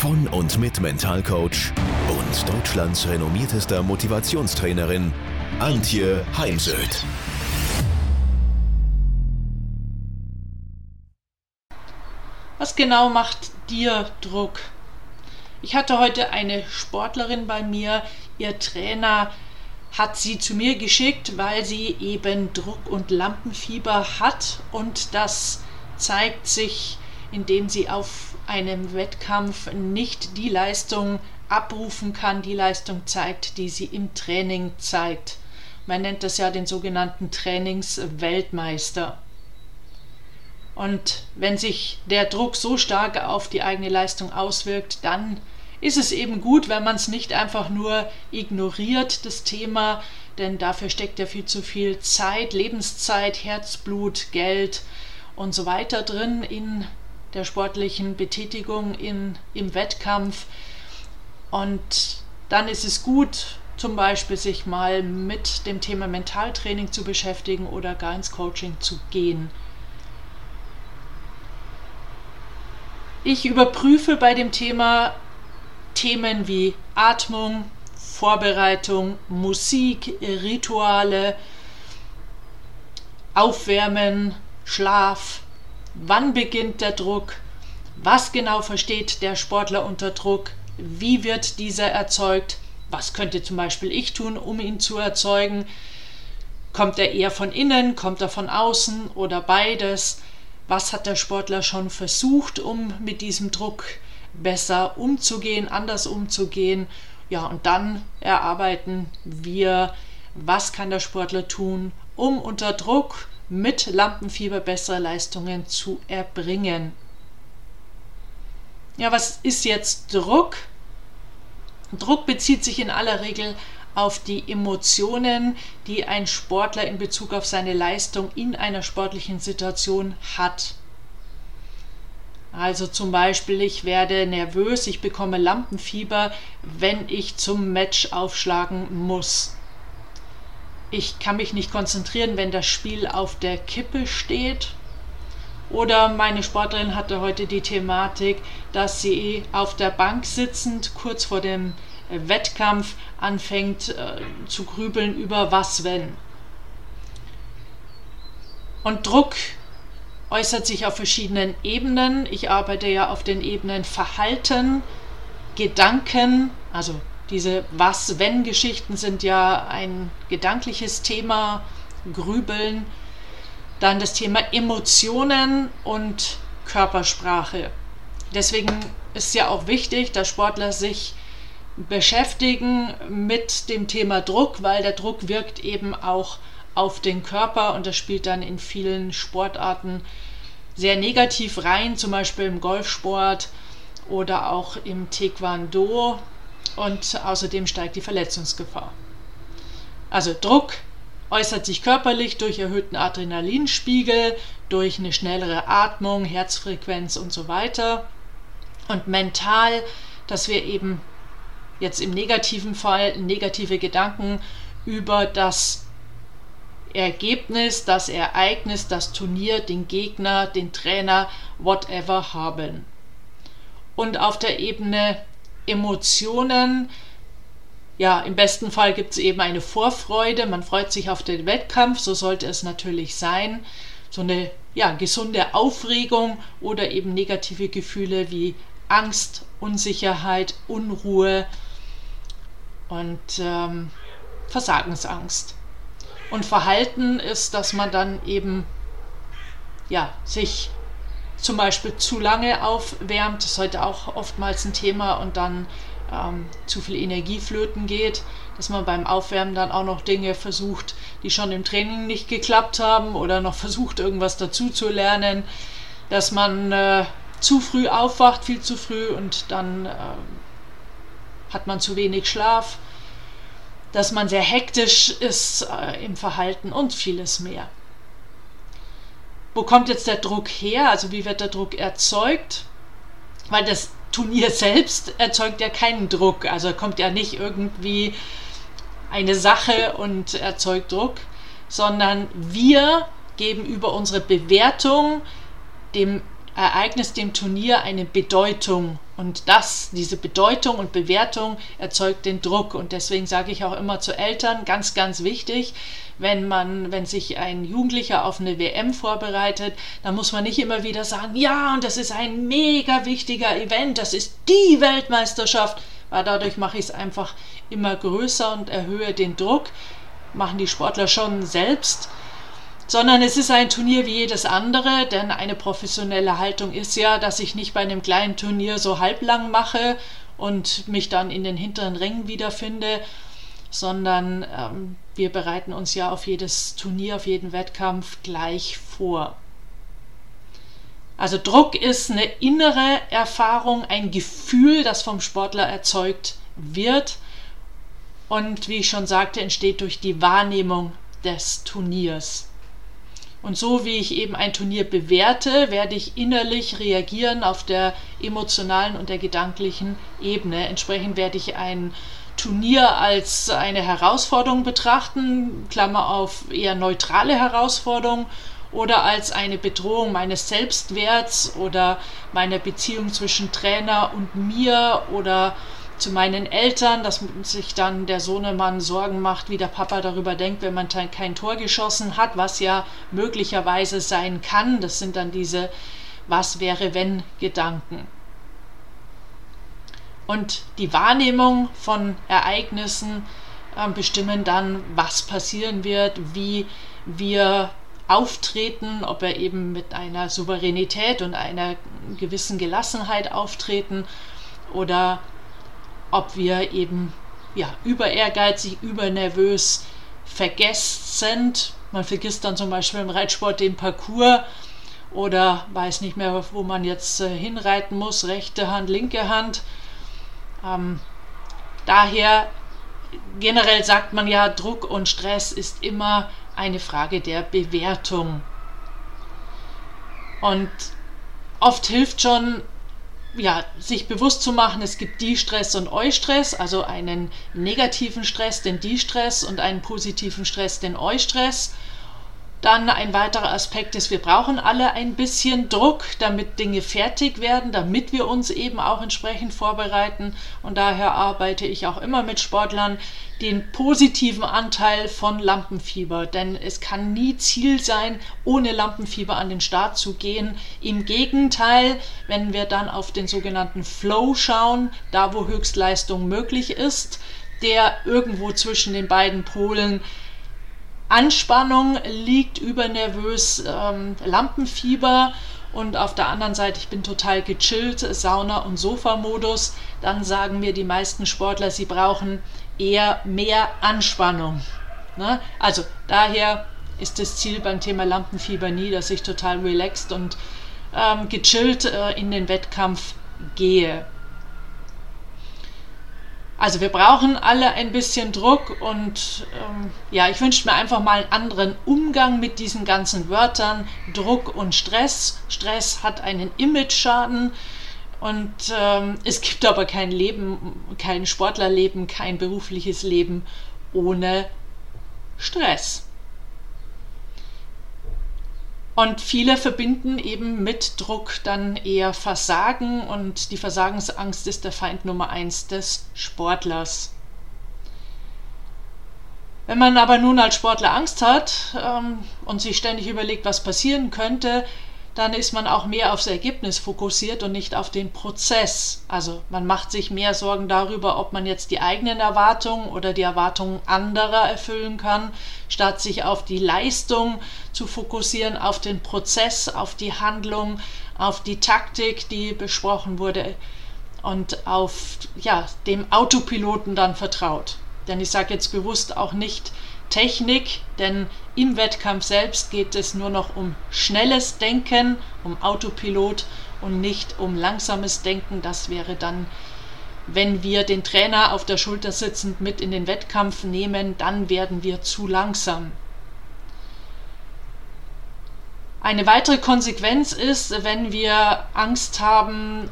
von und mit Mentalcoach und Deutschlands renommiertester Motivationstrainerin Antje Heimsöth. Was genau macht dir Druck? Ich hatte heute eine Sportlerin bei mir, ihr Trainer hat sie zu mir geschickt, weil sie eben Druck und Lampenfieber hat und das zeigt sich, indem sie auf einem Wettkampf nicht die Leistung abrufen kann, die Leistung zeigt, die sie im Training zeigt. Man nennt das ja den sogenannten Trainingsweltmeister. Und wenn sich der Druck so stark auf die eigene Leistung auswirkt, dann ist es eben gut, wenn man es nicht einfach nur ignoriert, das Thema, denn dafür steckt ja viel zu viel Zeit, Lebenszeit, Herzblut, Geld und so weiter drin in der sportlichen Betätigung in, im Wettkampf. Und dann ist es gut, zum Beispiel sich mal mit dem Thema Mentaltraining zu beschäftigen oder gar ins Coaching zu gehen. Ich überprüfe bei dem Thema Themen wie Atmung, Vorbereitung, Musik, Rituale, Aufwärmen, Schlaf, wann beginnt der Druck, was genau versteht der Sportler unter Druck, wie wird dieser erzeugt, was könnte zum Beispiel ich tun, um ihn zu erzeugen, kommt er eher von innen, kommt er von außen? Oder beides, was hat der Sportler schon versucht, um mit diesem Druck besser umzugehen, anders umzugehen. Ja, und dann erarbeiten wir, was kann der Sportler tun, um unter Druck mit Lampenfieber bessere Leistungen zu erbringen. Ja, was ist jetzt Druck? Druck bezieht sich in aller Regel auf die Emotionen, die ein Sportler in Bezug auf seine Leistung in einer sportlichen Situation hat. Also zum Beispiel, ich werde nervös, ich bekomme Lampenfieber, wenn ich zum Match aufschlagen muss. Ich kann mich nicht konzentrieren, wenn das Spiel auf der Kippe steht. Oder meine Sportlerin hatte heute die Thematik, dass sie auf der Bank sitzend kurz vor dem Wettkampf anfängt äh, zu grübeln über was wenn. Und Druck äußert sich auf verschiedenen Ebenen. Ich arbeite ja auf den Ebenen Verhalten, Gedanken, also diese Was-Wenn-Geschichten sind ja ein gedankliches Thema, Grübeln. Dann das Thema Emotionen und Körpersprache. Deswegen ist ja auch wichtig, dass Sportler sich beschäftigen mit dem Thema Druck, weil der Druck wirkt eben auch auf den Körper und das spielt dann in vielen Sportarten sehr negativ rein, zum Beispiel im Golfsport oder auch im Taekwondo und außerdem steigt die Verletzungsgefahr. Also Druck äußert sich körperlich durch erhöhten Adrenalinspiegel, durch eine schnellere Atmung, Herzfrequenz und so weiter. Und mental, dass wir eben jetzt im negativen Fall negative Gedanken über das Ergebnis, das Ereignis, das Turnier, den Gegner, den Trainer, whatever haben. Und auf der Ebene Emotionen, ja, im besten Fall gibt es eben eine Vorfreude, man freut sich auf den Wettkampf, so sollte es natürlich sein. So eine ja, gesunde Aufregung oder eben negative Gefühle wie Angst, Unsicherheit, Unruhe und ähm, Versagensangst. Und Verhalten ist, dass man dann eben ja, sich zum Beispiel zu lange aufwärmt, das ist heute auch oftmals ein Thema und dann ähm, zu viel Energie flöten geht, dass man beim Aufwärmen dann auch noch Dinge versucht, die schon im Training nicht geklappt haben oder noch versucht, irgendwas dazu zu lernen, dass man äh, zu früh aufwacht, viel zu früh und dann äh, hat man zu wenig Schlaf dass man sehr hektisch ist äh, im Verhalten und vieles mehr. Wo kommt jetzt der Druck her? Also wie wird der Druck erzeugt? Weil das Turnier selbst erzeugt ja keinen Druck. Also kommt ja nicht irgendwie eine Sache und erzeugt Druck, sondern wir geben über unsere Bewertung dem Ereignis, dem Turnier eine Bedeutung. Und das, diese Bedeutung und Bewertung erzeugt den Druck. Und deswegen sage ich auch immer zu Eltern, ganz, ganz wichtig, wenn man, wenn sich ein Jugendlicher auf eine WM vorbereitet, dann muss man nicht immer wieder sagen, ja, und das ist ein mega wichtiger Event, das ist die Weltmeisterschaft, weil dadurch mache ich es einfach immer größer und erhöhe den Druck. Machen die Sportler schon selbst sondern es ist ein Turnier wie jedes andere, denn eine professionelle Haltung ist ja, dass ich nicht bei einem kleinen Turnier so halblang mache und mich dann in den hinteren Rängen wiederfinde, sondern ähm, wir bereiten uns ja auf jedes Turnier, auf jeden Wettkampf gleich vor. Also Druck ist eine innere Erfahrung, ein Gefühl, das vom Sportler erzeugt wird und wie ich schon sagte, entsteht durch die Wahrnehmung des Turniers. Und so wie ich eben ein Turnier bewerte, werde ich innerlich reagieren auf der emotionalen und der gedanklichen Ebene. Entsprechend werde ich ein Turnier als eine Herausforderung betrachten, Klammer auf eher neutrale Herausforderung, oder als eine Bedrohung meines Selbstwerts oder meiner Beziehung zwischen Trainer und mir oder zu meinen Eltern, dass sich dann der Sohnemann Sorgen macht, wie der Papa darüber denkt, wenn man kein Tor geschossen hat, was ja möglicherweise sein kann. Das sind dann diese Was wäre wenn Gedanken. Und die Wahrnehmung von Ereignissen äh, bestimmen dann, was passieren wird, wie wir auftreten, ob wir eben mit einer Souveränität und einer gewissen Gelassenheit auftreten oder ob wir eben ja, über ehrgeizig, über nervös, vergesst sind. Man vergisst dann zum Beispiel im Reitsport den Parcours oder weiß nicht mehr, wo man jetzt äh, hinreiten muss, rechte Hand, linke Hand. Ähm, daher generell sagt man ja, Druck und Stress ist immer eine Frage der Bewertung. Und oft hilft schon ja, sich bewusst zu machen, es gibt Die-Stress und Eu-Stress, also einen negativen Stress, den Die-Stress und einen positiven Stress, den Eu-Stress. Dann ein weiterer Aspekt ist, wir brauchen alle ein bisschen Druck, damit Dinge fertig werden, damit wir uns eben auch entsprechend vorbereiten. Und daher arbeite ich auch immer mit Sportlern den positiven Anteil von Lampenfieber. Denn es kann nie Ziel sein, ohne Lampenfieber an den Start zu gehen. Im Gegenteil, wenn wir dann auf den sogenannten Flow schauen, da wo Höchstleistung möglich ist, der irgendwo zwischen den beiden Polen Anspannung liegt, übernervös, ähm, Lampenfieber und auf der anderen Seite, ich bin total gechillt, Sauna- und Sofa-Modus, dann sagen mir die meisten Sportler, sie brauchen eher mehr Anspannung. Ne? Also daher ist das Ziel beim Thema Lampenfieber nie, dass ich total relaxed und ähm, gechillt äh, in den Wettkampf gehe. Also wir brauchen alle ein bisschen Druck und ähm, ja, ich wünsche mir einfach mal einen anderen Umgang mit diesen ganzen Wörtern. Druck und Stress. Stress hat einen Image-Schaden und ähm, es gibt aber kein Leben, kein Sportlerleben, kein berufliches Leben ohne Stress. Und viele verbinden eben mit Druck dann eher Versagen und die Versagensangst ist der Feind Nummer eins des Sportlers. Wenn man aber nun als Sportler Angst hat ähm, und sich ständig überlegt, was passieren könnte, dann ist man auch mehr aufs Ergebnis fokussiert und nicht auf den Prozess. Also man macht sich mehr Sorgen darüber, ob man jetzt die eigenen Erwartungen oder die Erwartungen anderer erfüllen kann, statt sich auf die Leistung zu fokussieren, auf den Prozess, auf die Handlung, auf die Taktik, die besprochen wurde und auf ja, dem Autopiloten dann vertraut. Denn ich sage jetzt bewusst auch nicht, Technik, denn im Wettkampf selbst geht es nur noch um schnelles Denken, um Autopilot und nicht um langsames Denken. Das wäre dann wenn wir den Trainer auf der Schulter sitzend mit in den Wettkampf nehmen, dann werden wir zu langsam. Eine weitere Konsequenz ist, wenn wir Angst haben,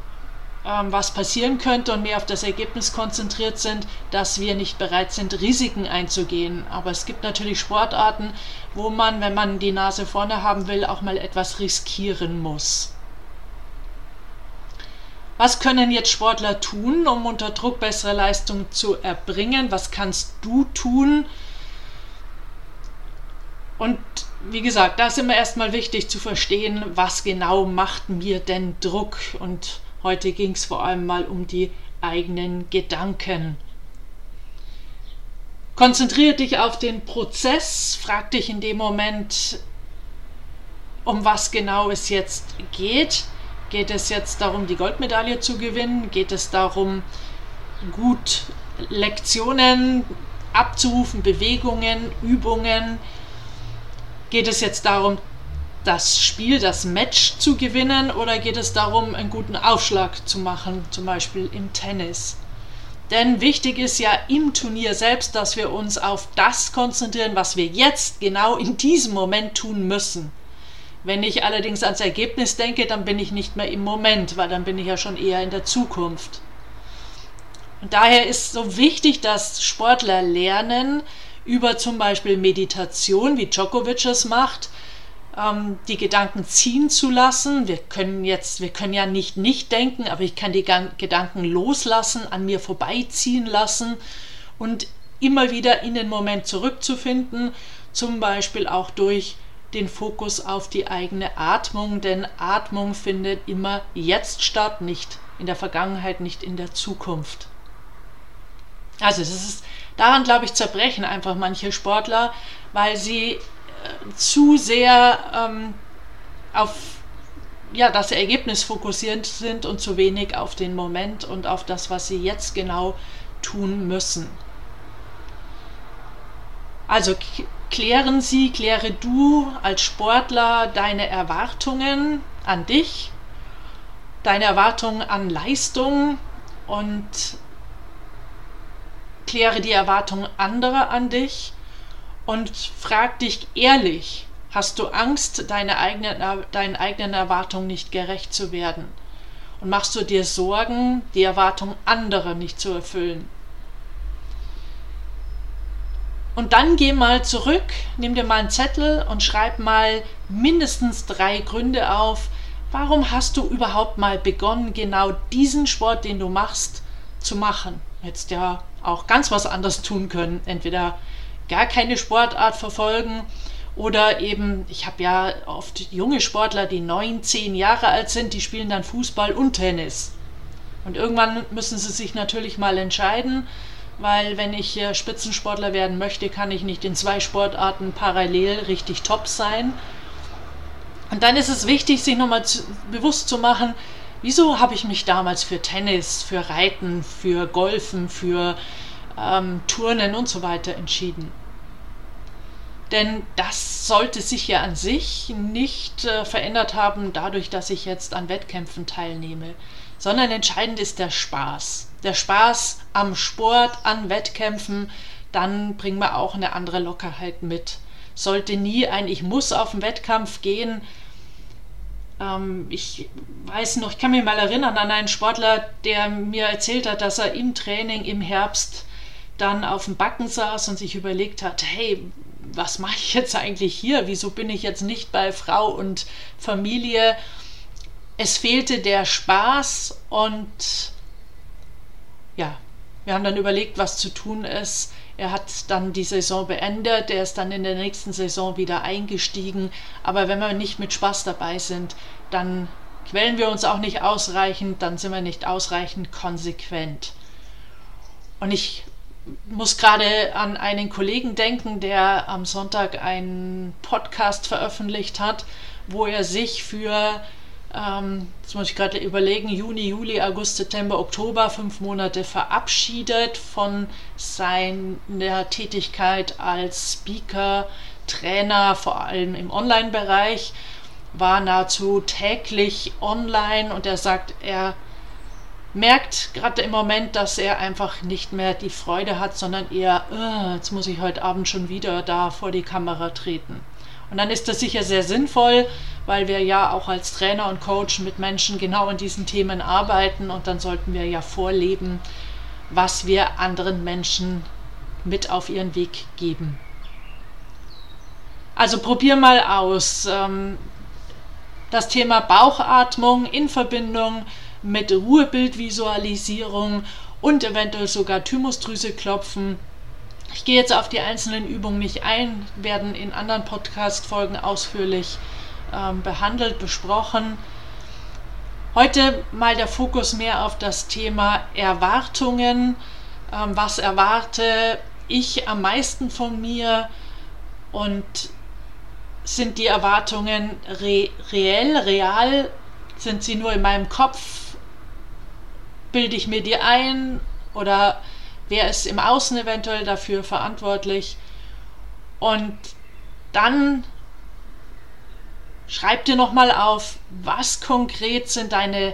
was passieren könnte und mehr auf das Ergebnis konzentriert sind, dass wir nicht bereit sind, Risiken einzugehen. Aber es gibt natürlich Sportarten, wo man, wenn man die Nase vorne haben will, auch mal etwas riskieren muss. Was können jetzt Sportler tun, um unter Druck bessere Leistungen zu erbringen? Was kannst du tun? Und wie gesagt, da ist immer erstmal wichtig zu verstehen, was genau macht mir denn Druck. Und heute ging es vor allem mal um die eigenen Gedanken. Konzentriere dich auf den Prozess, frag dich in dem Moment, um was genau es jetzt geht. Geht es jetzt darum, die Goldmedaille zu gewinnen? Geht es darum, gut Lektionen abzurufen, Bewegungen, Übungen? Geht es jetzt darum, das Spiel, das Match zu gewinnen oder geht es darum, einen guten Aufschlag zu machen, zum Beispiel im Tennis? Denn wichtig ist ja im Turnier selbst, dass wir uns auf das konzentrieren, was wir jetzt genau in diesem Moment tun müssen. Wenn ich allerdings ans Ergebnis denke, dann bin ich nicht mehr im Moment, weil dann bin ich ja schon eher in der Zukunft. Und daher ist so wichtig, dass Sportler lernen, über zum Beispiel Meditation, wie Djokovic es macht, die Gedanken ziehen zu lassen. Wir können jetzt, wir können ja nicht nicht denken, aber ich kann die Gedanken loslassen, an mir vorbeiziehen lassen und immer wieder in den Moment zurückzufinden, zum Beispiel auch durch den Fokus auf die eigene Atmung, denn Atmung findet immer jetzt statt, nicht in der Vergangenheit, nicht in der Zukunft. Also es ist daran, glaube ich, zerbrechen einfach manche Sportler, weil sie zu sehr ähm, auf ja, das Ergebnis fokussiert sind und zu wenig auf den Moment und auf das, was sie jetzt genau tun müssen. Also klären Sie, kläre du als Sportler deine Erwartungen an dich, deine Erwartungen an Leistung und kläre die Erwartungen anderer an dich und frag dich ehrlich, hast du Angst, deine eigenen, deinen eigenen Erwartungen nicht gerecht zu werden? Und machst du dir Sorgen, die Erwartungen anderer nicht zu erfüllen? Und dann geh mal zurück, nimm dir mal einen Zettel und schreib mal mindestens drei Gründe auf, warum hast du überhaupt mal begonnen, genau diesen Sport, den du machst, zu machen. Hättest ja auch ganz was anderes tun können. Entweder gar keine Sportart verfolgen oder eben, ich habe ja oft junge Sportler, die neun, zehn Jahre alt sind, die spielen dann Fußball und Tennis. Und irgendwann müssen sie sich natürlich mal entscheiden, weil wenn ich Spitzensportler werden möchte, kann ich nicht in zwei Sportarten parallel richtig top sein. Und dann ist es wichtig, sich nochmal bewusst zu machen, wieso habe ich mich damals für Tennis, für Reiten, für Golfen, für ähm, Turnen und so weiter entschieden. Denn das sollte sich ja an sich nicht äh, verändert haben, dadurch, dass ich jetzt an Wettkämpfen teilnehme, sondern entscheidend ist der Spaß der Spaß am Sport, an Wettkämpfen, dann bringen wir auch eine andere Lockerheit mit. Sollte nie ein Ich muss auf den Wettkampf gehen. Ähm, ich weiß noch, ich kann mich mal erinnern an einen Sportler, der mir erzählt hat, dass er im Training im Herbst dann auf dem Backen saß und sich überlegt hat, hey, was mache ich jetzt eigentlich hier? Wieso bin ich jetzt nicht bei Frau und Familie? Es fehlte der Spaß und ja, wir haben dann überlegt, was zu tun ist. Er hat dann die Saison beendet, er ist dann in der nächsten Saison wieder eingestiegen. Aber wenn wir nicht mit Spaß dabei sind, dann quälen wir uns auch nicht ausreichend, dann sind wir nicht ausreichend konsequent. Und ich muss gerade an einen Kollegen denken, der am Sonntag einen Podcast veröffentlicht hat, wo er sich für ähm, jetzt muss ich gerade überlegen, Juni, Juli, August, September, Oktober, fünf Monate verabschiedet von seiner Tätigkeit als Speaker, Trainer, vor allem im Online-Bereich, war nahezu täglich online und er sagt, er merkt gerade im Moment, dass er einfach nicht mehr die Freude hat, sondern eher, oh, jetzt muss ich heute Abend schon wieder da vor die Kamera treten. Und dann ist das sicher sehr sinnvoll, weil wir ja auch als Trainer und Coach mit Menschen genau an diesen Themen arbeiten und dann sollten wir ja vorleben, was wir anderen Menschen mit auf ihren Weg geben. Also probier mal aus. Ähm, das Thema Bauchatmung in Verbindung mit Ruhebildvisualisierung und eventuell sogar Thymusdrüse klopfen. Ich gehe jetzt auf die einzelnen Übungen nicht ein, werden in anderen Podcast-Folgen ausführlich ähm, behandelt, besprochen. Heute mal der Fokus mehr auf das Thema Erwartungen. Ähm, was erwarte ich am meisten von mir und sind die Erwartungen re reell, real? Sind sie nur in meinem Kopf? Bilde ich mir die ein? Oder wer ist im Außen eventuell dafür verantwortlich? Und dann schreib dir nochmal auf, was konkret sind deine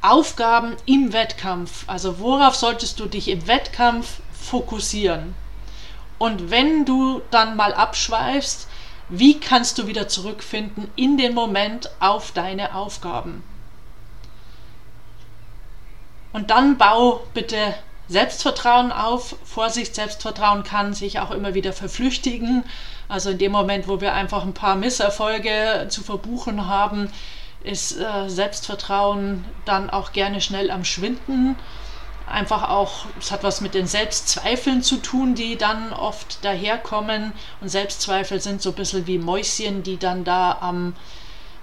Aufgaben im Wettkampf? Also worauf solltest du dich im Wettkampf fokussieren? Und wenn du dann mal abschweifst, wie kannst du wieder zurückfinden in den Moment auf deine Aufgaben? Und dann bau bitte Selbstvertrauen auf. Vorsicht, Selbstvertrauen kann sich auch immer wieder verflüchtigen. Also in dem Moment, wo wir einfach ein paar Misserfolge zu verbuchen haben, ist äh, Selbstvertrauen dann auch gerne schnell am Schwinden einfach auch, es hat was mit den Selbstzweifeln zu tun, die dann oft daherkommen. Und Selbstzweifel sind so ein bisschen wie Mäuschen, die dann da am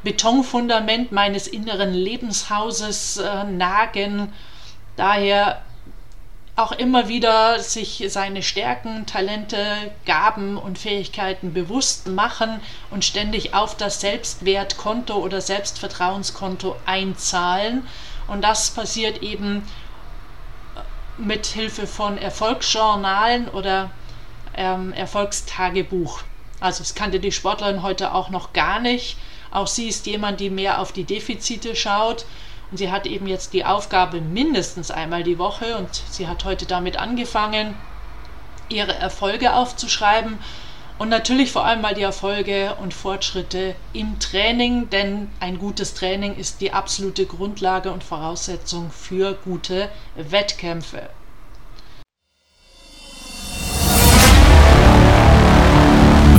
Betonfundament meines inneren Lebenshauses äh, nagen. Daher auch immer wieder sich seine Stärken, Talente, Gaben und Fähigkeiten bewusst machen und ständig auf das Selbstwertkonto oder Selbstvertrauenskonto einzahlen. Und das passiert eben mit Hilfe von Erfolgsjournalen oder ähm, Erfolgstagebuch. Also es kannte die Sportlerin heute auch noch gar nicht. Auch sie ist jemand, die mehr auf die Defizite schaut. Und sie hat eben jetzt die Aufgabe mindestens einmal die Woche und sie hat heute damit angefangen, ihre Erfolge aufzuschreiben und natürlich vor allem mal die Erfolge und Fortschritte im Training, denn ein gutes Training ist die absolute Grundlage und Voraussetzung für gute Wettkämpfe.